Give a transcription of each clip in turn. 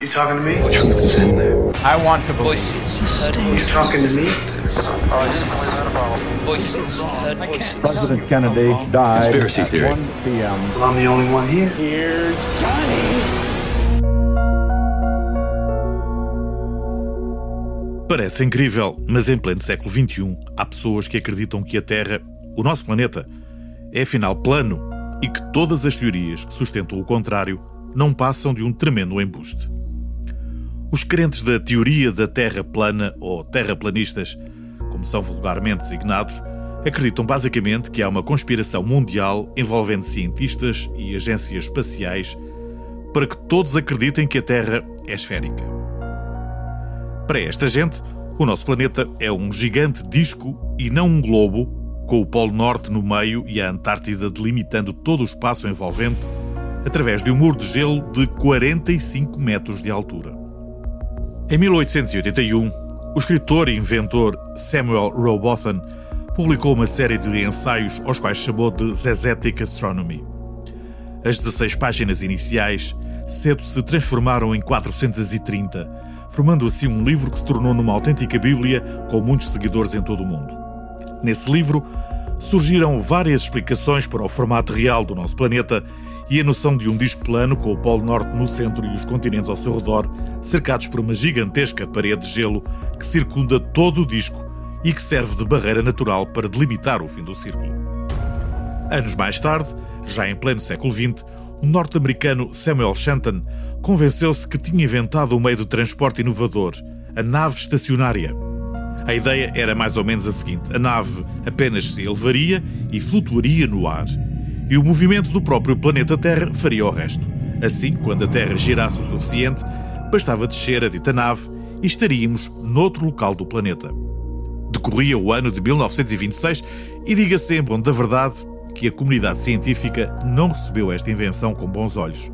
You talking to me? The truth is in there. I want to voices. You talking to me? Voices. Voices. President Kennedy died Conspiracy at theory. 1 p.m. Well, I'm the only one here. Here's Johnny. Parece incrível, mas em pleno século XXI há pessoas que acreditam que a Terra, o nosso planeta, é afinal plano e que todas as teorias que sustentam o contrário não passam de um tremendo embuste. Os crentes da teoria da Terra plana ou terraplanistas, como são vulgarmente designados, acreditam basicamente que há uma conspiração mundial envolvendo cientistas e agências espaciais para que todos acreditem que a Terra é esférica. Para esta gente, o nosso planeta é um gigante disco e não um globo, com o Polo Norte no meio e a Antártida delimitando todo o espaço envolvente, através de um muro de gelo de 45 metros de altura. Em 1881, o escritor e inventor Samuel Rowbotham publicou uma série de ensaios aos quais chamou de Zezetic Astronomy. As 16 páginas iniciais cedo se transformaram em 430, formando assim um livro que se tornou numa autêntica Bíblia com muitos seguidores em todo o mundo. Nesse livro surgiram várias explicações para o formato real do nosso planeta e a noção de um disco plano com o Polo Norte no centro e os continentes ao seu redor, cercados por uma gigantesca parede de gelo que circunda todo o disco e que serve de barreira natural para delimitar o fim do círculo. Anos mais tarde, já em pleno século XX, o norte-americano Samuel Shenton convenceu-se que tinha inventado um meio de transporte inovador, a nave estacionária. A ideia era mais ou menos a seguinte: a nave apenas se elevaria e flutuaria no ar, e o movimento do próprio planeta Terra faria o resto. Assim, quando a Terra girasse o suficiente, bastava descer a dita nave e estaríamos noutro local do planeta. Decorria o ano de 1926 e diga-se em bom da verdade que a comunidade científica não recebeu esta invenção com bons olhos.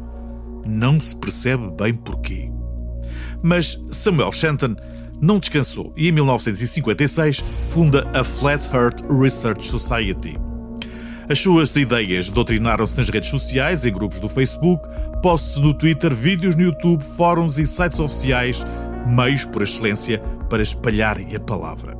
Não se percebe bem porquê. Mas Samuel Shenton não descansou e em 1956 funda a Flat Earth Research Society. As suas ideias doutrinaram-se nas redes sociais, em grupos do Facebook, posts no Twitter, vídeos no YouTube, fóruns e sites oficiais, meios por excelência para espalharem a palavra.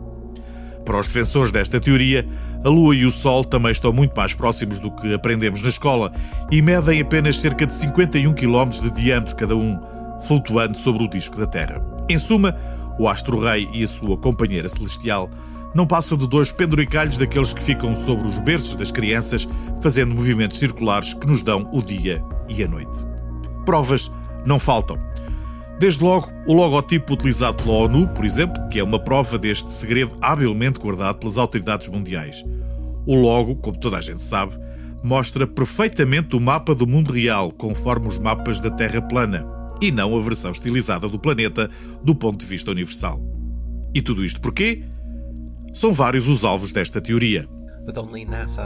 Para os defensores desta teoria, a Lua e o Sol também estão muito mais próximos do que aprendemos na escola e medem apenas cerca de 51 km de diâmetro cada um, flutuando sobre o disco da Terra. Em suma, o astro-rei e a sua companheira celestial não passam de dois penduricalhos daqueles que ficam sobre os berços das crianças, fazendo movimentos circulares que nos dão o dia e a noite. Provas não faltam. Desde logo, o logotipo utilizado pela ONU, por exemplo, que é uma prova deste segredo habilmente guardado pelas autoridades mundiais. O logo, como toda a gente sabe, mostra perfeitamente o mapa do mundo real, conforme os mapas da Terra plana, e não a versão estilizada do planeta do ponto de vista universal. E tudo isto porquê? São vários os alvos desta teoria.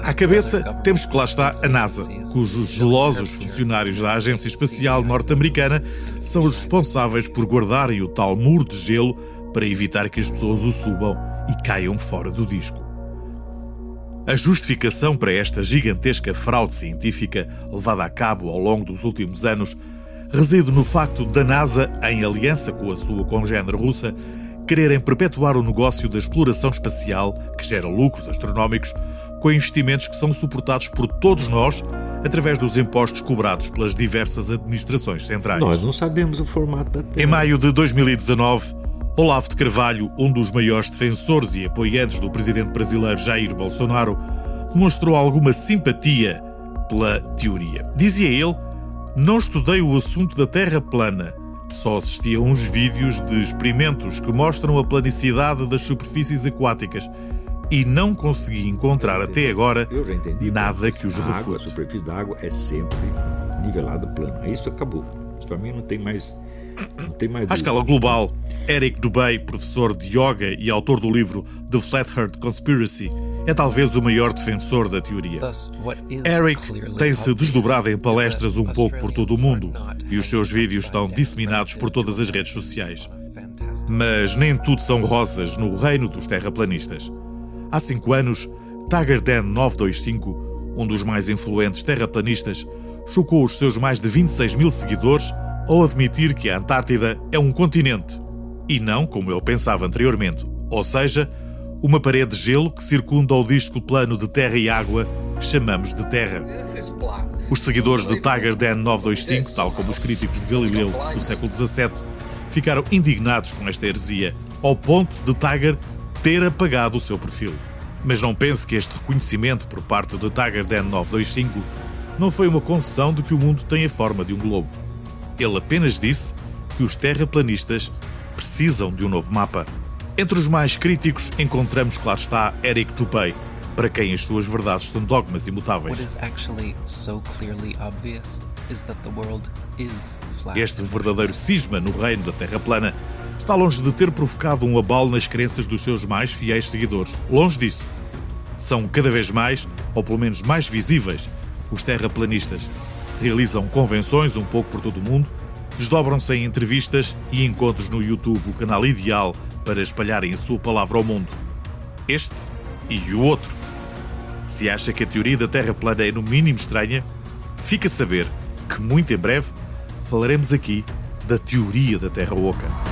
À cabeça, temos que lá está a NASA, cujos zelosos funcionários da Agência Espacial Norte-Americana são os responsáveis por guardarem o tal muro de gelo para evitar que as pessoas o subam e caiam fora do disco. A justificação para esta gigantesca fraude científica levada a cabo ao longo dos últimos anos reside no facto da NASA, em aliança com a sua congênere russa, quererem perpetuar o negócio da exploração espacial, que gera lucros astronómicos, com investimentos que são suportados por todos nós através dos impostos cobrados pelas diversas administrações centrais. Nós não sabemos o formato da Terra. Em maio de 2019, Olavo de Carvalho, um dos maiores defensores e apoiantes do presidente brasileiro Jair Bolsonaro, demonstrou alguma simpatia pela teoria. Dizia ele: Não estudei o assunto da Terra plana. Só assisti a uns vídeos de experimentos que mostram a planicidade das superfícies aquáticas e não consegui encontrar até agora entendi. nada que os água, a refute. superfície da água é sempre nivelada plana. Isso acabou. Isso para mim não tem mais. Não tem mais. À escala global, Eric Dubay, professor de yoga e autor do livro The Flat Earth Conspiracy, é talvez o maior defensor da teoria. Eric tem-se desdobrado em palestras um pouco por todo o mundo e os seus vídeos estão disseminados por todas as redes sociais. Mas nem tudo são rosas no reino dos terraplanistas. Há cinco anos, Tiger Dan 925, um dos mais influentes terraplanistas, chocou os seus mais de 26 mil seguidores ao admitir que a Antártida é um continente e não como ele pensava anteriormente, ou seja, uma parede de gelo que circunda o disco plano de terra e água que chamamos de Terra. Os seguidores de Tiger Den 925, tal como os críticos de Galileu do século XVII, ficaram indignados com esta heresia, ao ponto de Tiger ter apagado o seu perfil. Mas não pense que este reconhecimento por parte de Tiger Den 925 não foi uma concessão de que o mundo tem a forma de um globo. Ele apenas disse que os terraplanistas precisam de um novo mapa. Entre os mais críticos encontramos, claro está, Eric Tupei, para quem as suas verdades são dogmas imutáveis. Este verdadeiro cisma no reino da Terra plana está longe de ter provocado um abalo nas crenças dos seus mais fiéis seguidores. Longe disso. São cada vez mais, ou pelo menos mais visíveis, os terraplanistas. Realizam convenções um pouco por todo o mundo, desdobram-se em entrevistas e encontros no YouTube, o canal ideal para espalharem a sua palavra ao mundo. Este e o outro. Se acha que a teoria da Terra plana é no mínimo estranha, fica a saber que muito em breve falaremos aqui da teoria da Terra Oca.